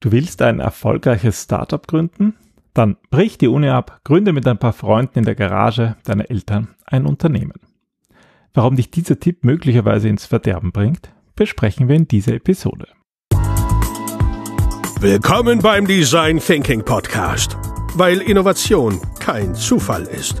Du willst ein erfolgreiches Startup gründen? Dann brich die Uni ab, gründe mit ein paar Freunden in der Garage deiner Eltern ein Unternehmen. Warum dich dieser Tipp möglicherweise ins Verderben bringt, besprechen wir in dieser Episode. Willkommen beim Design Thinking Podcast, weil Innovation kein Zufall ist.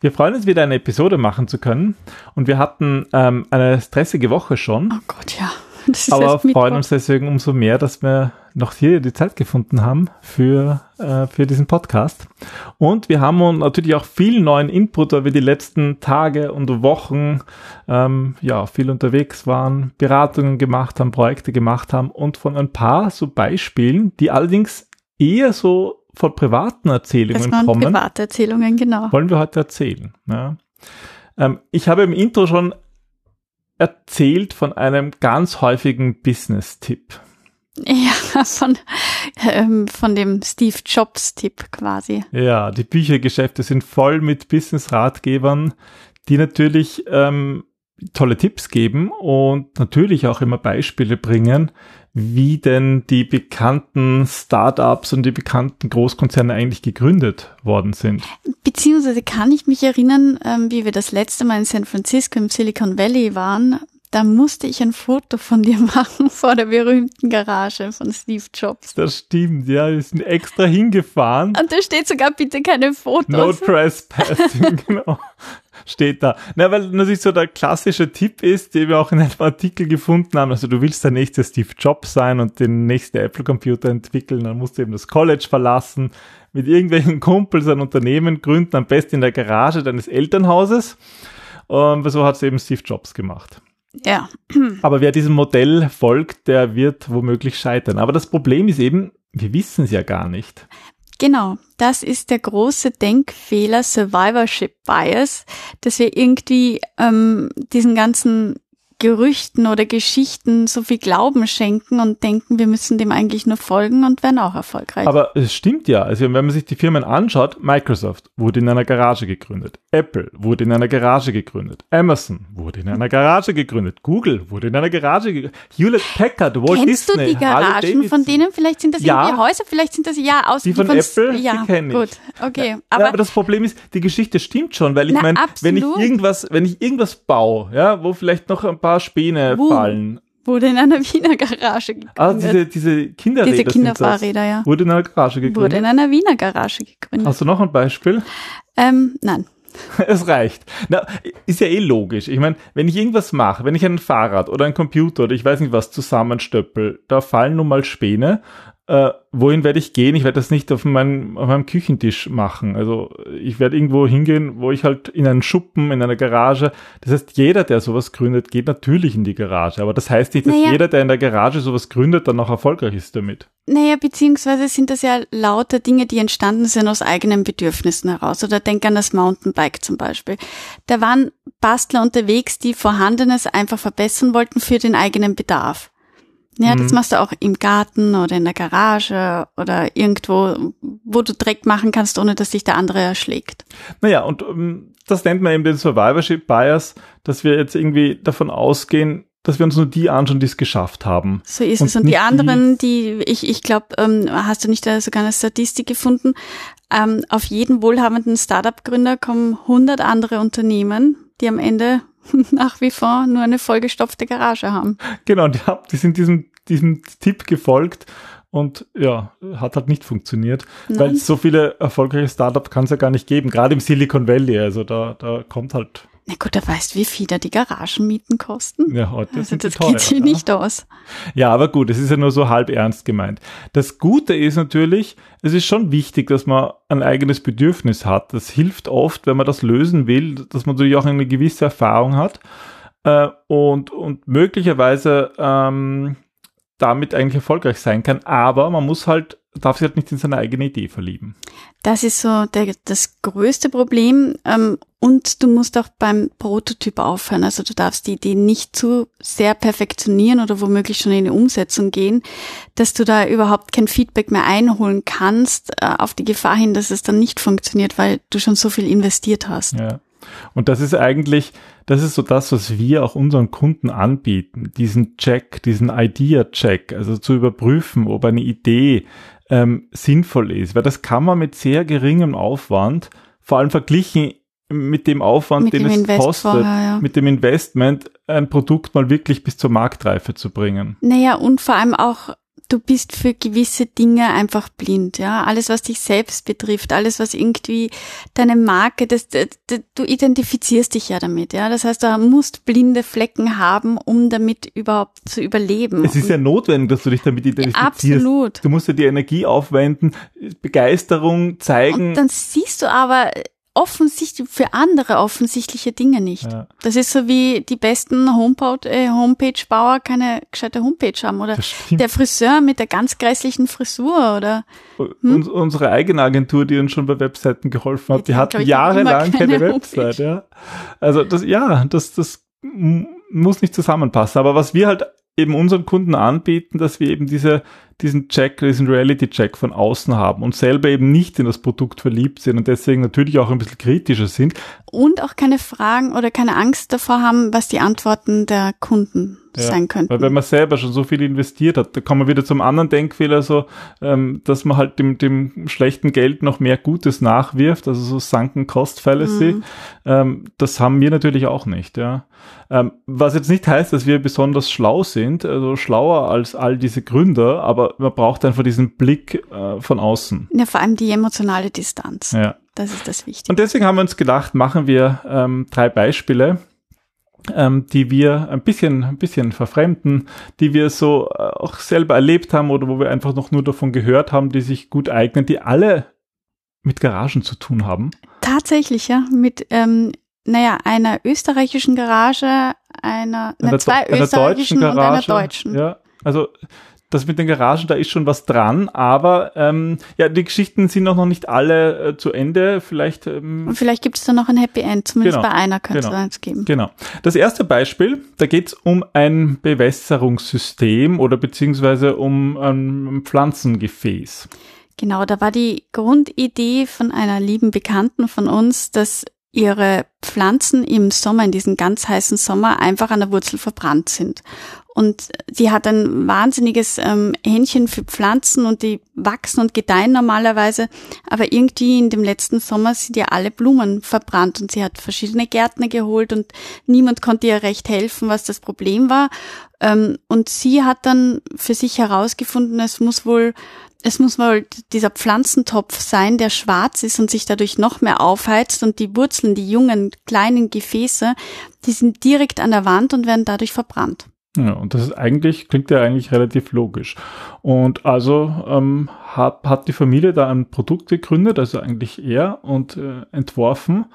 Wir freuen uns wieder eine Episode machen zu können und wir hatten ähm, eine stressige Woche schon. Oh Gott, ja. aber freuen uns deswegen umso mehr, dass wir noch hier die Zeit gefunden haben für, äh, für diesen Podcast. Und wir haben natürlich auch viel neuen Input, weil wir die letzten Tage und Wochen ähm, ja viel unterwegs waren, Beratungen gemacht haben, Projekte gemacht haben und von ein paar so Beispielen, die allerdings eher so von privaten Erzählungen das waren kommen. Private Erzählungen, genau. Wollen wir heute erzählen. Ja. Ähm, ich habe im Intro schon erzählt von einem ganz häufigen Business-Tipp. Ja, von, ähm, von dem Steve Jobs-Tipp quasi. Ja, die Büchergeschäfte sind voll mit Business-Ratgebern, die natürlich ähm, tolle Tipps geben und natürlich auch immer Beispiele bringen, wie denn die bekannten Startups und die bekannten Großkonzerne eigentlich gegründet worden sind. Beziehungsweise kann ich mich erinnern, ähm, wie wir das letzte Mal in San Francisco im Silicon Valley waren. Da musste ich ein Foto von dir machen vor der berühmten Garage von Steve Jobs. Das stimmt, ja, wir sind extra hingefahren. Und da steht sogar bitte keine Fotos. No trespassing, genau steht da. Na, weil natürlich so der klassische Tipp ist, den wir auch in einem Artikel gefunden haben. Also du willst der nächste Steve Jobs sein und den nächsten Apple Computer entwickeln, dann musst du eben das College verlassen, mit irgendwelchen Kumpels ein Unternehmen gründen, am besten in der Garage deines Elternhauses. Und so hat es eben Steve Jobs gemacht. Ja. Aber wer diesem Modell folgt, der wird womöglich scheitern. Aber das Problem ist eben, wir wissen es ja gar nicht. Genau, das ist der große Denkfehler Survivorship Bias, dass wir irgendwie ähm, diesen ganzen Gerüchten oder Geschichten so viel Glauben schenken und denken, wir müssen dem eigentlich nur folgen und werden auch erfolgreich. Aber es stimmt ja. Also wenn man sich die Firmen anschaut, Microsoft wurde in einer Garage gegründet. Apple wurde in einer Garage gegründet. Amazon wurde in einer Garage gegründet. Google wurde in einer Garage gegründet. Hewlett Packard, Walt Kennst Disney, du die Garagen von denen? Vielleicht sind das ja. irgendwie Häuser, vielleicht sind das ja aus die von, die von Apple, ja, die kenne ich. Gut, okay. Aber, ja, aber das Problem ist, die Geschichte stimmt schon, weil ich meine, wenn ich irgendwas, wenn ich irgendwas baue, ja, wo vielleicht noch ein paar paar Späne Wo? fallen. Wurde in einer Wiener Garage gegründet. Ah, diese, diese Kinderräder. Diese Kinderfahrräder, ja. Wurde in einer Garage gegründet. Wurde in einer Wiener Garage gegründet. Hast du noch ein Beispiel? Ähm, nein. Es reicht. Na, ist ja eh logisch. Ich meine, wenn ich irgendwas mache, wenn ich ein Fahrrad oder ein Computer oder ich weiß nicht was zusammenstöppel, da fallen nun mal Späne äh, wohin werde ich gehen? Ich werde das nicht auf meinem, auf meinem Küchentisch machen. Also ich werde irgendwo hingehen, wo ich halt in einen Schuppen, in einer Garage. Das heißt, jeder, der sowas gründet, geht natürlich in die Garage. Aber das heißt nicht, dass naja. jeder, der in der Garage sowas gründet, dann auch erfolgreich ist damit. Naja, beziehungsweise sind das ja lauter Dinge, die entstanden sind aus eigenen Bedürfnissen heraus. Oder denk an das Mountainbike zum Beispiel. Da waren Bastler unterwegs, die Vorhandenes einfach verbessern wollten für den eigenen Bedarf. Ja, das mhm. machst du auch im Garten oder in der Garage oder irgendwo, wo du Dreck machen kannst, ohne dass dich der andere erschlägt. Naja, und um, ähm, das nennt man eben den Survivorship Bias, dass wir jetzt irgendwie davon ausgehen, dass wir uns nur die anschauen, die es geschafft haben. So ist und es. Und die anderen, die, ich, ich glaube, ähm, hast du nicht da sogar eine Statistik gefunden? Ähm, auf jeden wohlhabenden Startup-Gründer kommen 100 andere Unternehmen, die am Ende nach wie vor nur eine vollgestopfte Garage haben. Genau, die, die sind diesem, diesem Tipp gefolgt und ja, hat halt nicht funktioniert, Nein. weil so viele erfolgreiche Startups kann es ja gar nicht geben, gerade im Silicon Valley, also da, da kommt halt na gut, da weißt, wie viel da die Garagenmieten kosten. Ja, heute also sind das teuer, geht hier ja. nicht aus. Ja, aber gut, es ist ja nur so halb ernst gemeint. Das Gute ist natürlich, es ist schon wichtig, dass man ein eigenes Bedürfnis hat. Das hilft oft, wenn man das lösen will, dass man natürlich auch eine gewisse Erfahrung hat äh, und, und möglicherweise ähm, damit eigentlich erfolgreich sein kann. Aber man muss halt darf sich halt nicht in seine eigene Idee verlieben. Das ist so der, das größte Problem. Ähm, und du musst auch beim Prototyp aufhören. Also du darfst die Idee nicht zu sehr perfektionieren oder womöglich schon in die Umsetzung gehen, dass du da überhaupt kein Feedback mehr einholen kannst, äh, auf die Gefahr hin, dass es dann nicht funktioniert, weil du schon so viel investiert hast. Ja. Und das ist eigentlich, das ist so das, was wir auch unseren Kunden anbieten, diesen Check, diesen Idea-Check, also zu überprüfen, ob eine Idee ähm, sinnvoll ist, weil das kann man mit sehr geringem Aufwand, vor allem verglichen mit dem Aufwand, Mit den dem es Invest kostet, vorher, ja. mit dem Investment, ein Produkt mal wirklich bis zur Marktreife zu bringen. Naja, und vor allem auch, du bist für gewisse Dinge einfach blind, ja. Alles, was dich selbst betrifft, alles, was irgendwie deine Marke, das, das, das, du identifizierst dich ja damit, ja. Das heißt, du musst blinde Flecken haben, um damit überhaupt zu überleben. Es ist ja notwendig, dass du dich damit identifizierst. absolut. Du musst ja die Energie aufwenden, Begeisterung zeigen. Und dann siehst du aber offensichtlich für andere offensichtliche Dinge nicht. Ja. Das ist so wie die besten Homepage, äh, Homepage-Bauer keine gescheite Homepage haben oder der Friseur mit der ganz grässlichen Frisur oder Uns, unsere eigene Agentur, die uns schon bei Webseiten geholfen hat, Die die hat, jahrelang keine, keine Website, ja. Also das, ja, das, das muss nicht zusammenpassen. Aber was wir halt eben unseren Kunden anbieten, dass wir eben diese, diesen Check, diesen Reality-Check von außen haben und selber eben nicht in das Produkt verliebt sind und deswegen natürlich auch ein bisschen kritischer sind. und auch keine Fragen oder keine Angst davor haben, was die Antworten der Kunden Ja, sein könnten. Weil wenn man selber schon so viel investiert hat, da kommen wir wieder zum anderen Denkfehler, so, ähm, dass man halt dem, dem schlechten Geld noch mehr Gutes nachwirft, also so Sunken Cost Fallacy. Mhm. Ähm, das haben wir natürlich auch nicht, ja. Ähm, was jetzt nicht heißt, dass wir besonders schlau sind, also schlauer als all diese Gründer, aber man braucht einfach diesen Blick äh, von außen. ja, vor allem die emotionale Distanz. Ja. Das ist das Wichtige. Und deswegen haben wir uns gedacht, machen wir ähm, drei Beispiele, ähm, die wir ein bisschen, ein bisschen verfremden, die wir so äh, auch selber erlebt haben oder wo wir einfach noch nur davon gehört haben, die sich gut eignen, die alle mit Garagen zu tun haben. Tatsächlich, ja, mit, ähm, naja, einer österreichischen Garage, einer, na, Einer zwei Do- einer österreichischen und einer deutschen. Ja, also das mit den Garagen, da ist schon was dran, aber ähm, ja, die Geschichten sind auch noch nicht alle äh, zu Ende. Vielleicht ähm, Und vielleicht gibt es da noch ein Happy End, zumindest Genau, bei einer könnte es genau. eins geben. Genau. Das erste Beispiel, da geht es um ein Bewässerungssystem oder beziehungsweise um ein Pflanzengefäß. Genau, da war die Grundidee von einer lieben Bekannten von uns, dass ihre Pflanzen im Sommer, in diesem ganz heißen Sommer, einfach an der Wurzel verbrannt sind. Und sie hat ein wahnsinniges ähm, Händchen für Pflanzen und die wachsen und gedeihen normalerweise. Aber irgendwie in dem letzten Sommer sind ja alle Blumen verbrannt und sie hat verschiedene Gärtner geholt und niemand konnte ihr recht helfen, was das Problem war. Ähm, und sie hat dann für sich herausgefunden, es muss wohl es muss wohl dieser Pflanzentopf sein, der schwarz ist und sich dadurch noch mehr aufheizt und die Wurzeln, die jungen kleinen Gefäße, die sind direkt an der Wand und werden dadurch verbrannt. Ja, und das ist eigentlich, klingt ja eigentlich relativ logisch. Und also ähm, hat, hat die Familie da ein Produkt gegründet, also eigentlich er, und äh, entworfen,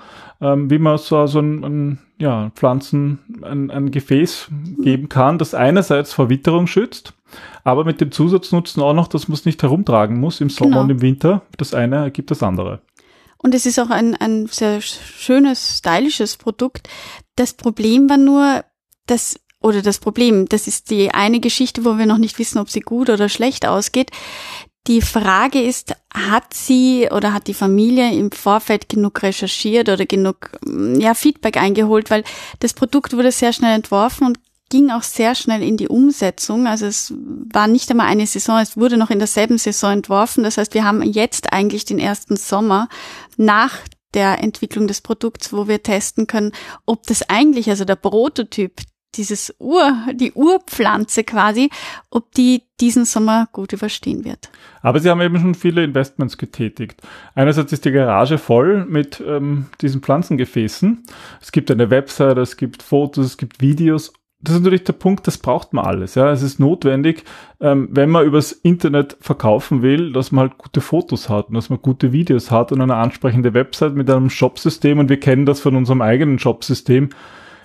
ähm, wie man so, so ein, ein ja, Pflanzen, ein, ein Gefäß geben kann, das einerseits vor Witterung schützt, aber mit dem Zusatznutzen auch noch, dass man es nicht herumtragen muss im Sommer Genau. und im Winter. Das eine ergibt das andere. Und es ist auch ein, ein sehr schönes, stylisches Produkt. Das Problem war nur, dass, oder das Problem, das ist die eine Geschichte, wo wir noch nicht wissen, ob sie gut oder schlecht ausgeht. Die Frage ist, hat sie oder hat die Familie im Vorfeld genug recherchiert oder genug ja, Feedback eingeholt, weil das Produkt wurde sehr schnell entworfen und ging auch sehr schnell in die Umsetzung. Also es war nicht einmal eine Saison, es wurde noch in derselben Saison entworfen. Das heißt, wir haben jetzt eigentlich den ersten Sommer nach der Entwicklung des Produkts, wo wir testen können, ob das eigentlich, also der Prototyp, dieses Ur, die Urpflanze quasi, ob die diesen Sommer gut überstehen wird. Aber sie haben eben schon viele Investments getätigt. Einerseits ist die Garage voll mit ähm, diesen Pflanzengefäßen. Es gibt eine Website, es gibt Fotos, es gibt Videos. Das ist natürlich der Punkt, das braucht man alles. Ja, es ist notwendig, ähm, wenn man übers Internet verkaufen will, dass man halt gute Fotos hat und dass man gute Videos hat und eine ansprechende Website mit einem Shopsystem. Und wir kennen das von unserem eigenen Shopsystem.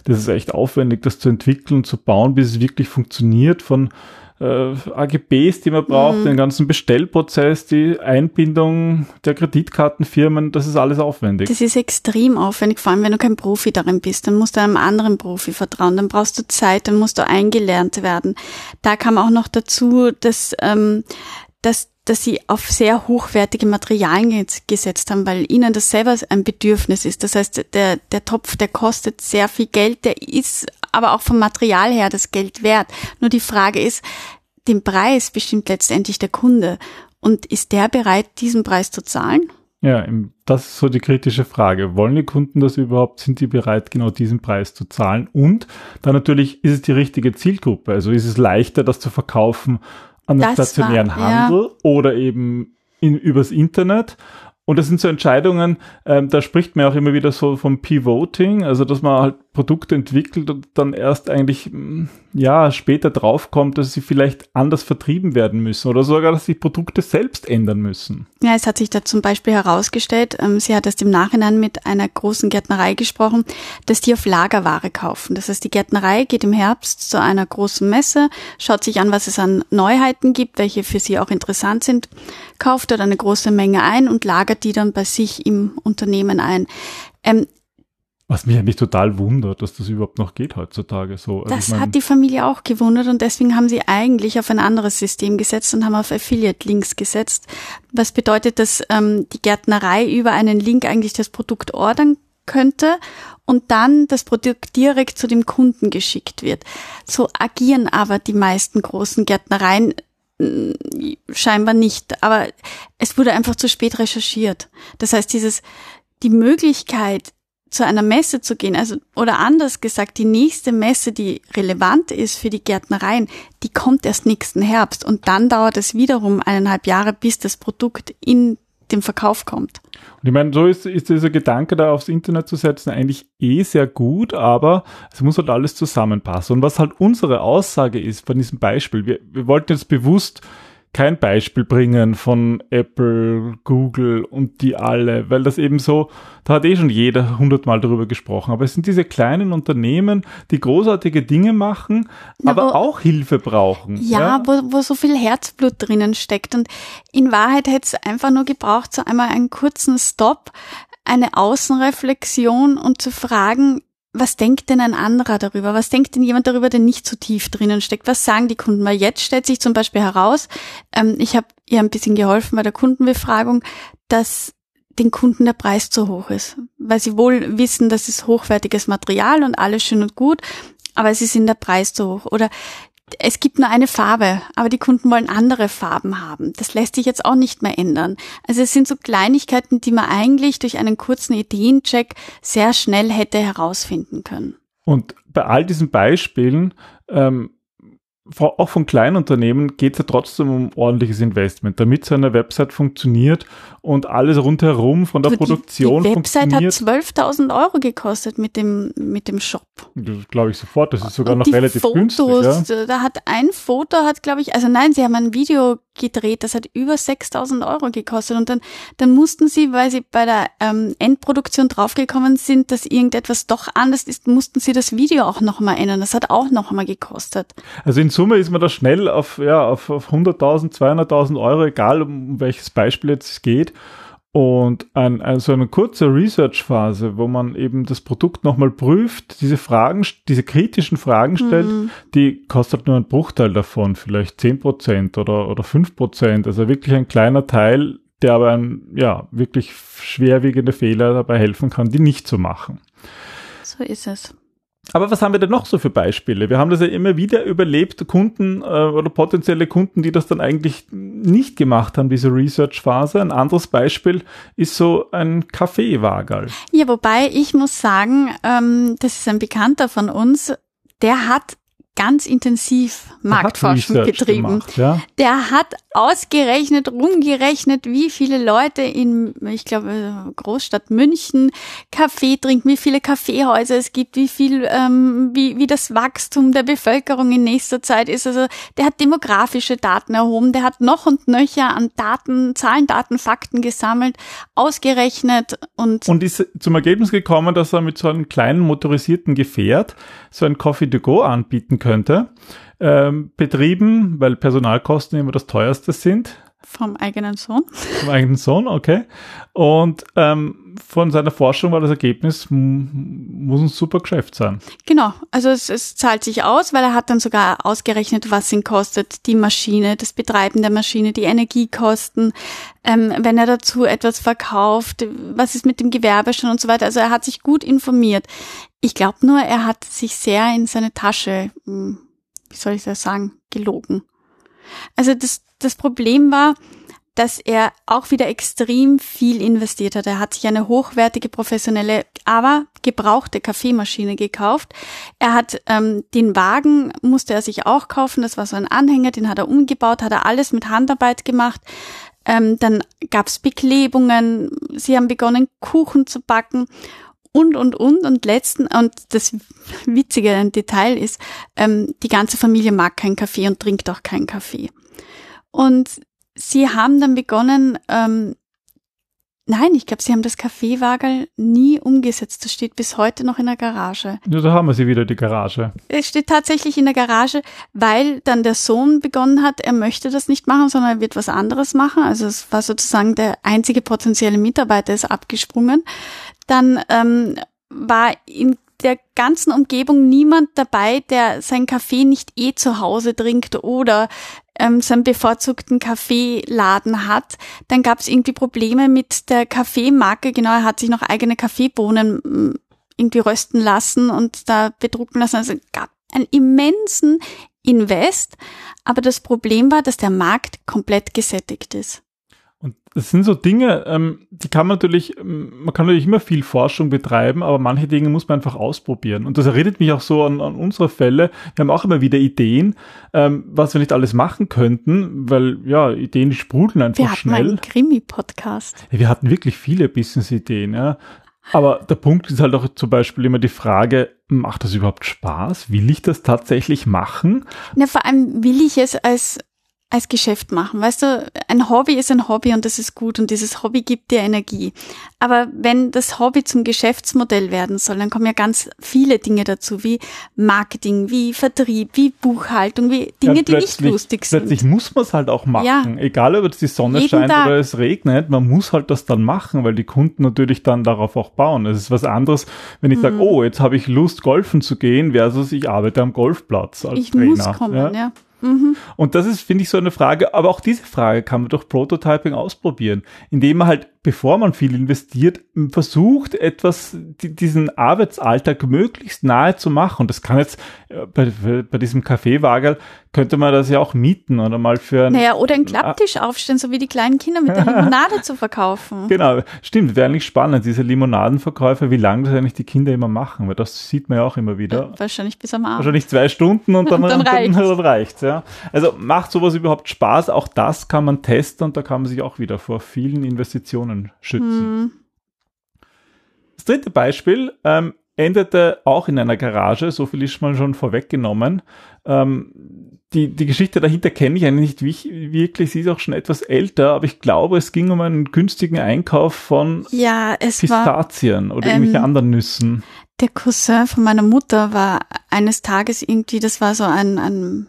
Das ist echt aufwendig, das zu entwickeln, zu bauen, bis es wirklich funktioniert von äh, AGBs, die man braucht, mhm. den ganzen Bestellprozess, die Einbindung der Kreditkartenfirmen, das ist alles aufwendig. Das ist extrem aufwendig, vor allem wenn du kein Profi darin bist. Dann musst du einem anderen Profi vertrauen, dann brauchst du Zeit, dann musst du eingelernt werden. Da kam auch noch dazu, dass, ähm, dass dass sie auf sehr hochwertige Materialien gesetzt haben, weil ihnen das selber ein Bedürfnis ist. Das heißt, der, der Topf, der kostet sehr viel Geld, der ist aber auch vom Material her das Geld wert. Nur die Frage ist, den Preis bestimmt letztendlich der Kunde. Und ist der bereit, diesen Preis zu zahlen? Ja, das ist so die kritische Frage. Wollen die Kunden das überhaupt? Sind die bereit, genau diesen Preis zu zahlen? Und dann natürlich, ist es die richtige Zielgruppe? Also ist es leichter, das zu verkaufen an den stationären war, Handel ja. oder eben in, übers Internet? Und das sind so Entscheidungen, ähm, da spricht man auch immer wieder so vom Pivoting, also dass man halt Produkte entwickelt und dann erst eigentlich mm, ja später draufkommt, dass sie vielleicht anders vertrieben werden müssen oder sogar, dass sich Produkte selbst ändern müssen. Ja, es hat sich da zum Beispiel herausgestellt, ähm, sie hat erst im Nachhinein mit einer großen Gärtnerei gesprochen, dass die auf Lagerware kaufen. Das heißt, die Gärtnerei geht im Herbst zu einer großen Messe, schaut sich an, was es an Neuheiten gibt, welche für sie auch interessant sind, kauft dort eine große Menge ein und lagert die dann bei sich im Unternehmen ein. Ähm, was mich eigentlich total wundert, dass das überhaupt noch geht heutzutage so. Also das ich mein, hat die Familie auch gewundert und deswegen haben sie eigentlich auf ein anderes System gesetzt und haben auf Affiliate-Links gesetzt. Was bedeutet, dass ähm, die Gärtnerei über einen Link eigentlich das Produkt ordern könnte und dann das Produkt direkt zu dem Kunden geschickt wird. So agieren aber die meisten großen Gärtnereien mm, scheinbar nicht. Aber es wurde einfach zu spät recherchiert. Das heißt, dieses, die Möglichkeit, zu einer Messe zu gehen, also oder anders gesagt, die nächste Messe, die relevant ist für die Gärtnereien, die kommt erst nächsten Herbst und dann dauert es wiederum eineinhalb Jahre, bis das Produkt in den Verkauf kommt. Und ich meine, so ist, ist dieser Gedanke da aufs Internet zu setzen eigentlich eh sehr gut, aber es muss halt alles zusammenpassen. Und was halt unsere Aussage ist von diesem Beispiel, wir, wir wollten jetzt bewusst kein Beispiel bringen von Apple, Google und die alle, weil das eben so, da hat eh schon jeder hundertmal darüber gesprochen. Aber es sind diese kleinen Unternehmen, die großartige Dinge machen, Na, aber wo, auch Hilfe brauchen. Ja, ja? Wo, wo so viel Herzblut drinnen steckt. Und in Wahrheit hätte es einfach nur gebraucht, so einmal einen kurzen Stop, eine Außenreflexion und zu fragen, was denkt denn ein anderer darüber? Was denkt denn jemand darüber, der nicht so tief drinnen steckt? Was sagen die Kunden? Weil jetzt stellt sich zum Beispiel heraus, ähm, ich habe ihr ein bisschen geholfen bei der Kundenbefragung, dass den Kunden der Preis zu hoch ist, weil sie wohl wissen, das ist hochwertiges Material und alles schön und gut, aber es ist ihnen der Preis zu hoch. Oder es gibt nur eine Farbe, aber die Kunden wollen andere Farben haben. Das lässt sich jetzt auch nicht mehr ändern. Also es sind so Kleinigkeiten, die man eigentlich durch einen kurzen Ideencheck sehr schnell hätte herausfinden können. Und bei all diesen Beispielen ähm, auch von Kleinunternehmen geht es ja trotzdem um ordentliches Investment, damit so eine Website funktioniert und alles rundherum von der du, Produktion die, die Website hat 12.000 Euro gekostet mit dem, mit dem Shop. Das glaube ich sofort, das ist sogar und noch relativ Fotos, günstig. Ja? Da hat ein Foto, hat glaube ich, also nein, sie haben ein Video gedreht, das hat über 6.000 Euro gekostet und dann, dann mussten sie, weil sie bei der ähm, Endproduktion draufgekommen sind, dass irgendetwas doch anders ist, mussten sie das Video auch nochmal ändern. Das hat auch nochmal gekostet. Also in Summe ist man da schnell auf, ja, auf, auf 100.000, 200.000 Euro, egal um welches Beispiel jetzt es geht. Und ein, ein, so eine kurze Research-Phase, wo man eben das Produkt nochmal prüft, diese Fragen, diese kritischen Fragen stellt, mhm. die kostet nur einen Bruchteil davon, vielleicht 10% oder, oder 5%. Also wirklich ein kleiner Teil, der aber ein, ja, wirklich schwerwiegende Fehler dabei helfen kann, die nicht zu machen. So ist es. Aber was haben wir denn noch so für Beispiele? Wir haben das ja immer wieder überlebt, Kunden äh, oder potenzielle Kunden, die das dann eigentlich nicht gemacht haben, diese Research-Phase. Ein anderes Beispiel ist so ein Kaffeewagerl. Ja, wobei ich muss sagen, ähm, das ist ein Bekannter von uns, der hat ganz intensiv Marktforschung betrieben. Gemacht, ja? Der hat ausgerechnet, rumgerechnet, wie viele Leute in, ich glaube, Großstadt München Kaffee trinken, wie viele Kaffeehäuser es gibt, wie viel, ähm, wie, wie das Wachstum der Bevölkerung in nächster Zeit ist. Also der hat demografische Daten erhoben, der hat noch und nöcher an Daten, Zahlen, Daten, Fakten gesammelt, ausgerechnet und. Und ist zum Ergebnis gekommen, dass er mit so einem kleinen motorisierten Gefährt so ein Coffee to go anbieten könnte ähm, betrieben, weil Personalkosten immer das teuerste sind. Vom eigenen Sohn. Vom eigenen Sohn, okay. Und ähm, von seiner Forschung war das Ergebnis, muss ein super Geschäft sein. Genau, also es, es zahlt sich aus, weil er hat dann sogar ausgerechnet, was ihn kostet, die Maschine, das Betreiben der Maschine, die Energiekosten, ähm, wenn er dazu etwas verkauft, was ist mit dem Gewerbe schon und so weiter. Also er hat sich gut informiert. Ich glaube nur, er hat sich sehr in seine Tasche hm, wie soll ich das sagen, gelogen. Also das, das Problem war, dass er auch wieder extrem viel investiert hat. Er hat sich eine hochwertige, professionelle, aber gebrauchte Kaffeemaschine gekauft. Er hat ähm, den Wagen, musste er sich auch kaufen, das war so ein Anhänger, den hat er umgebaut, hat er alles mit Handarbeit gemacht. Ähm, dann gab's Beklebungen, sie haben begonnen, Kuchen zu backen und, und, und. Und letzten, und das witzige Detail ist, ähm, die ganze Familie mag keinen Kaffee und trinkt auch keinen Kaffee. Und sie haben dann begonnen, ähm, nein, ich glaube, sie haben das Kaffeewagel nie umgesetzt. Das steht bis heute noch in der Garage. Ja, da haben wir sie wieder, die Garage. Es steht tatsächlich in der Garage, weil dann der Sohn begonnen hat, er möchte das nicht machen, sondern er wird was anderes machen. Also es war sozusagen der einzige potenzielle Mitarbeiter ist abgesprungen dann ähm, war in der ganzen Umgebung niemand dabei, der seinen Kaffee nicht eh zu Hause trinkt oder ähm, seinen bevorzugten Kaffeeladen hat. Dann gab es irgendwie Probleme mit der Kaffeemarke. Genau, er hat sich noch eigene Kaffeebohnen mm, irgendwie rösten lassen und da bedrucken lassen. Also gab einen immensen Invest. Aber das Problem war, dass der Markt komplett gesättigt ist. Und das sind so Dinge, ähm, die kann man natürlich, ähm, man kann natürlich immer viel Forschung betreiben, aber manche Dinge muss man einfach ausprobieren. Und das erinnert mich auch so an, an unsere Fälle. Wir haben auch immer wieder Ideen, ähm, was wir nicht alles machen könnten, weil ja, Ideen sprudeln einfach wir schnell. Wir hatten einen Krimi-Podcast. Ja, wir hatten wirklich viele Business-Ideen, ja. Aber der Punkt ist halt auch zum Beispiel immer die Frage, macht das überhaupt Spaß? Will ich das tatsächlich machen? Na, vor allem will ich es als als Geschäft machen. Weißt du, ein Hobby ist ein Hobby und das ist gut und dieses Hobby gibt dir Energie. Aber wenn das Hobby zum Geschäftsmodell werden soll, dann kommen ja ganz viele Dinge dazu, wie Marketing, wie Vertrieb, wie Buchhaltung, wie Dinge, ja, die nicht lustig sind. Plötzlich muss man es halt auch machen. Ja. Egal, ob jetzt die Sonne Jeden scheint Tag. oder es regnet, man muss halt das dann machen, weil die Kunden natürlich dann darauf auch bauen. Es ist was anderes, wenn ich mhm. sage, oh, jetzt habe ich Lust, golfen zu gehen, versus ich arbeite am Golfplatz als ich Trainer. Muss kommen, ja. ja. Und das ist, finde ich, so eine Frage, aber auch diese Frage kann man durch Prototyping ausprobieren, indem man halt bevor man viel investiert, versucht, etwas, diesen Arbeitsalltag möglichst nahe zu machen. Und das kann jetzt äh, bei, bei diesem Kaffeewagel könnte man das ja auch mieten oder mal für Naja, oder einen Klapptisch aufstellen, so wie die kleinen Kinder mit der Limonade zu verkaufen. Genau, stimmt, wäre eigentlich spannend, diese Limonadenverkäufe, wie lange das eigentlich die Kinder immer machen, weil das sieht man ja auch immer wieder. Ja, wahrscheinlich bis am Abend. Wahrscheinlich zwei Stunden und dann, dann, reicht's. dann reicht's. Ja. Also macht sowas überhaupt Spaß? Auch das kann man testen und da kann man sich auch wieder vor vielen Investitionen Personen schützen. Hm. Das dritte Beispiel ähm, endete auch in einer Garage, so viel ist mal schon vorweggenommen. Ähm, die, die Geschichte dahinter kenne ich eigentlich nicht wirklich, sie ist auch schon etwas älter, aber ich glaube, es ging um einen günstigen Einkauf von ja, Pistazien war, oder irgendwelche ähm, anderen Nüssen. Der Cousin von meiner Mutter war eines Tages irgendwie, das war so ein, ein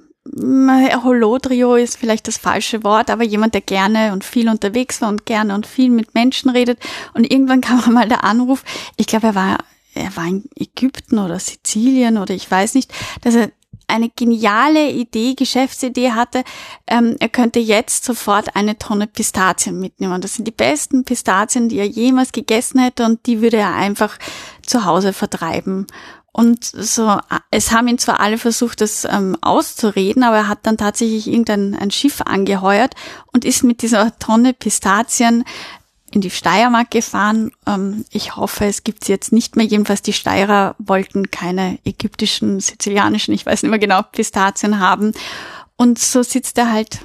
Holotrio ist vielleicht das falsche Wort, aber jemand, der gerne und viel unterwegs war und gerne und viel mit Menschen redet. Und irgendwann kam mal der Anruf, ich glaube, er war, er war in Ägypten oder Sizilien oder ich weiß nicht, dass er eine geniale Idee, Geschäftsidee hatte, ähm, er könnte jetzt sofort eine Tonne Pistazien mitnehmen. Das sind die besten Pistazien, die er jemals gegessen hätte und die würde er einfach zu Hause vertreiben. Und so, es haben ihn zwar alle versucht, das ähm, auszureden, aber er hat dann tatsächlich irgendein ein Schiff angeheuert und ist mit dieser Tonne Pistazien in die Steiermark gefahren. Ähm, ich hoffe, es gibt sie jetzt nicht mehr. Jedenfalls die Steirer wollten keine ägyptischen, sizilianischen, ich weiß nicht mehr genau, Pistazien haben. Und so sitzt er halt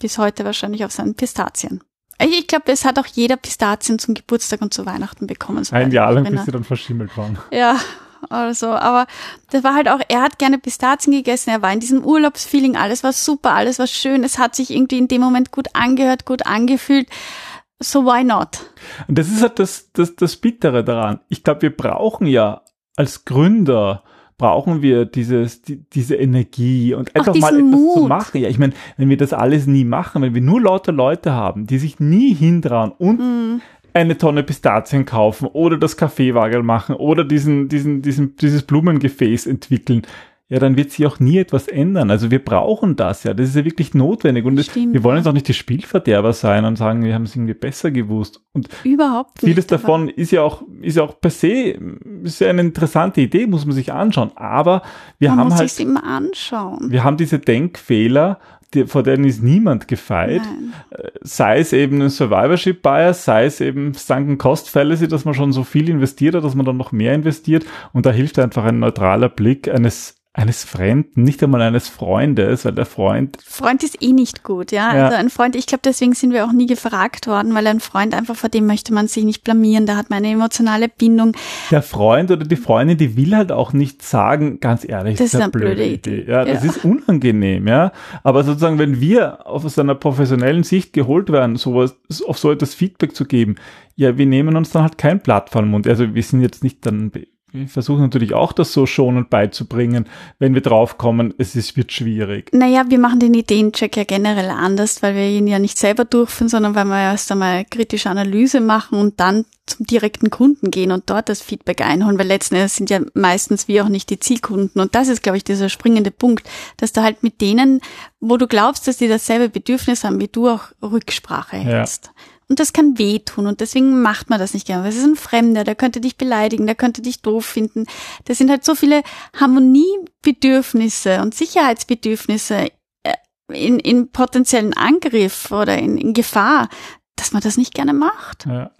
bis heute wahrscheinlich auf seinen Pistazien. Ich glaube, es hat auch jeder Pistazien zum Geburtstag und zu Weihnachten bekommen. Ein Jahr lang, bis sie dann verschimmelt waren. Ja, oder so. Aber das war halt auch, er hat gerne Pistazien gegessen, er war in diesem Urlaubsfeeling, alles war super, alles war schön, es hat sich irgendwie in dem Moment gut angehört, gut angefühlt. So why not? Und das ist halt das, das, das Bittere daran. Ich glaube, wir brauchen ja als Gründer brauchen wir dieses, die, diese Energie und einfach mal etwas Mut. zu machen. Ja, ich meine, wenn wir das alles nie machen, wenn wir nur lauter Leute haben, die sich nie hintrauen und mm eine Tonne Pistazien kaufen oder das Kaffeewagel machen oder diesen, diesen, diesen, dieses Blumengefäß entwickeln, ja, dann wird sich auch nie etwas ändern. Also wir brauchen das ja. Das ist ja wirklich notwendig. Und Stimmt, wir wollen jetzt auch nicht die Spielverderber sein und sagen, wir haben es irgendwie besser gewusst. Und Überhaupt nicht. Vieles davon ist ja auch, ist ja auch per se, ist ja eine interessante Idee, muss man sich anschauen. Aber wir man haben muss halt. immer anschauen. Wir haben diese Denkfehler, die, vor denen ist niemand gefeit. Nein. Äh, sei es eben ein Survivorship Bias, sei es eben Sunken Cost Fallacy, dass man schon so viel investiert hat, dass man dann noch mehr investiert. Und da hilft einfach ein neutraler Blick eines eines Fremden, nicht einmal eines Freundes, weil der Freund. Freund ist eh nicht gut, ja. ja. Also ein Freund, ich glaube, deswegen sind wir auch nie gefragt worden, weil ein Freund einfach vor dem möchte man sich nicht blamieren, da hat man eine emotionale Bindung. Der Freund oder die Freundin, die will halt auch nicht sagen, ganz ehrlich, das ist eine blöde, blöde Idee. Idee. Ja, das ja. ist unangenehm, ja. Aber sozusagen, wenn wir aus einer professionellen Sicht geholt werden, sowas, auf so etwas Feedback zu geben, ja, wir nehmen uns dann halt kein Blatt den Mund. Also wir sind jetzt nicht dann wir versuchen natürlich auch das so schonend beizubringen, wenn wir draufkommen, es ist, wird schwierig. Naja, wir machen den Ideencheck ja generell anders, weil wir ihn ja nicht selber durchführen, sondern weil wir erst einmal kritische Analyse machen und dann zum direkten Kunden gehen und dort das Feedback einholen, weil letzten Endes sind ja meistens wir auch nicht die Zielkunden. Und das ist, glaube ich, dieser springende Punkt, dass du halt mit denen, wo du glaubst, dass die dasselbe Bedürfnis haben wie du, auch Rücksprache hältst. Ja. Und das kann wehtun und deswegen macht man das nicht gerne. Es ist ein Fremder, der könnte dich beleidigen, der könnte dich doof finden. Das sind halt so viele Harmoniebedürfnisse und Sicherheitsbedürfnisse äh, in, in potenziellen Angriff oder in, in Gefahr, dass man das nicht gerne macht. Ja.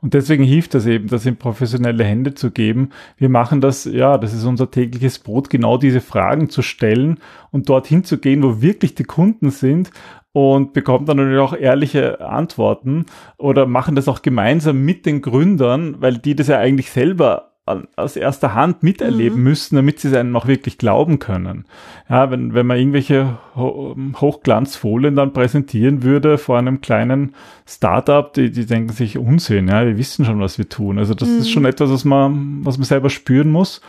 Und deswegen hilft das eben, das in professionelle Hände zu geben. Wir machen das, ja, das ist unser tägliches Brot, genau diese Fragen zu stellen und dorthin zu gehen, wo wirklich die Kunden sind und bekommt dann natürlich auch ehrliche Antworten oder machen das auch gemeinsam mit den Gründern, weil die das ja eigentlich selber aus erster Hand miterleben mhm. müssen, damit sie es einem auch wirklich glauben können. Ja, wenn, wenn man irgendwelche Hochglanzfolien dann präsentieren würde vor einem kleinen Startup, die, die denken sich Unsinn, ja, wir wissen schon, was wir tun. Also das mhm. ist schon etwas, was man, was man selber spüren muss.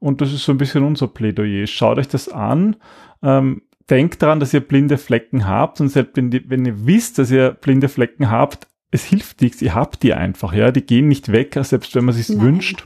Und das ist so ein bisschen unser Plädoyer. Schaut euch das an. Ähm, denkt daran, dass ihr blinde Flecken habt und selbst wenn, die, wenn ihr wisst, dass ihr blinde Flecken habt, es hilft nichts, ihr habt die einfach, ja, die gehen nicht weg, selbst wenn man sich wünscht.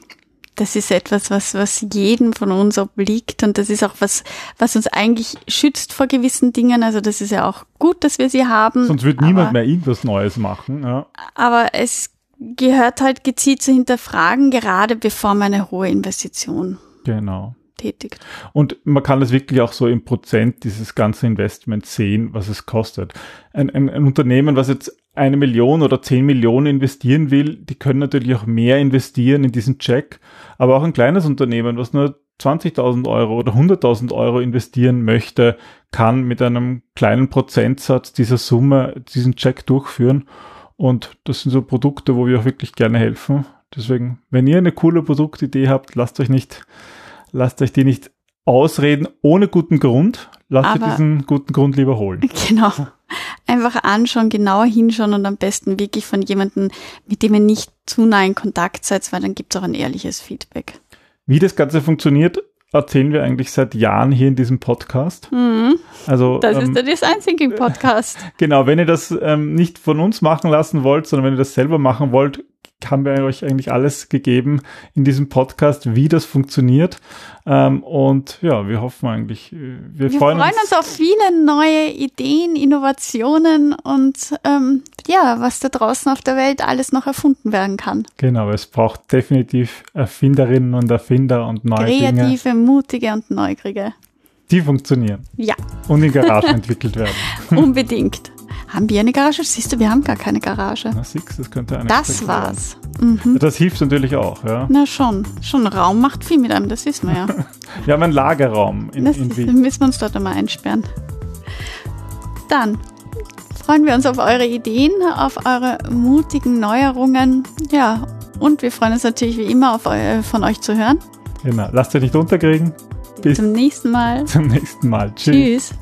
Das ist etwas, was, was jedem von uns obliegt und das ist auch was, was uns eigentlich schützt vor gewissen Dingen. Also das ist ja auch gut, dass wir sie haben. Sonst wird niemand mehr irgendwas Neues machen. Ja. Aber es gehört halt gezielt zu hinterfragen, gerade bevor man eine hohe Investition genau tätigt. Und man kann es wirklich auch so im Prozent dieses ganzen Investments sehen, was es kostet. Ein, ein, ein Unternehmen, was jetzt eine Million oder zehn Millionen investieren will, die können natürlich auch mehr investieren in diesen Check. Aber auch ein kleines Unternehmen, was nur 20.000 Euro oder 100.000 Euro investieren möchte, kann mit einem kleinen Prozentsatz dieser Summe diesen Check durchführen. Und das sind so Produkte, wo wir auch wirklich gerne helfen. Deswegen, wenn ihr eine coole Produktidee habt, lasst euch nicht lasst euch die nicht ausreden ohne guten Grund. Lasst euch diesen guten Grund lieber holen. Genau. Einfach anschauen, genauer hinschauen und am besten wirklich von jemandem, mit dem ihr nicht zu nah in Kontakt seid, weil dann gibt es auch ein ehrliches Feedback. Wie das Ganze funktioniert, erzählen wir eigentlich seit Jahren hier in diesem Podcast. Mhm. Also, das ist der Design Thinking Podcast. Genau, wenn ihr das ähm, nicht von uns machen lassen wollt, sondern wenn ihr das selber machen wollt, haben wir euch eigentlich alles gegeben in diesem Podcast, wie das funktioniert. Ähm, und ja, wir hoffen eigentlich, äh, wir, wir freuen, freuen uns, uns, auf viele neue Ideen, Innovationen und ähm, ja, was da draußen auf der Welt alles noch erfunden werden kann. Genau, es braucht definitiv Erfinderinnen und Erfinder und neue Kreative, Dinge. mutige und neugierige. Die funktionieren. Ja. Und in Garage entwickelt werden. Unbedingt. Haben wir eine Garage? Siehst du, wir haben gar keine Garage. Na, Six, das könnte eine Das war's. Mhm. Das hilft natürlich auch, ja. Na schon. Schon Raum macht viel mit einem, das wissen wir ja. Wir haben einen Lagerraum in, das in Wien. müssen wir uns dort einmal einsperren. Dann freuen wir uns auf eure Ideen, auf eure mutigen Neuerungen. Ja, und wir freuen uns natürlich wie immer auf eu von euch zu hören. Genau. Lasst euch nicht unterkriegen. Bis Zum nächsten Mal. zum nächsten Mal. Tschüss. Tschüss.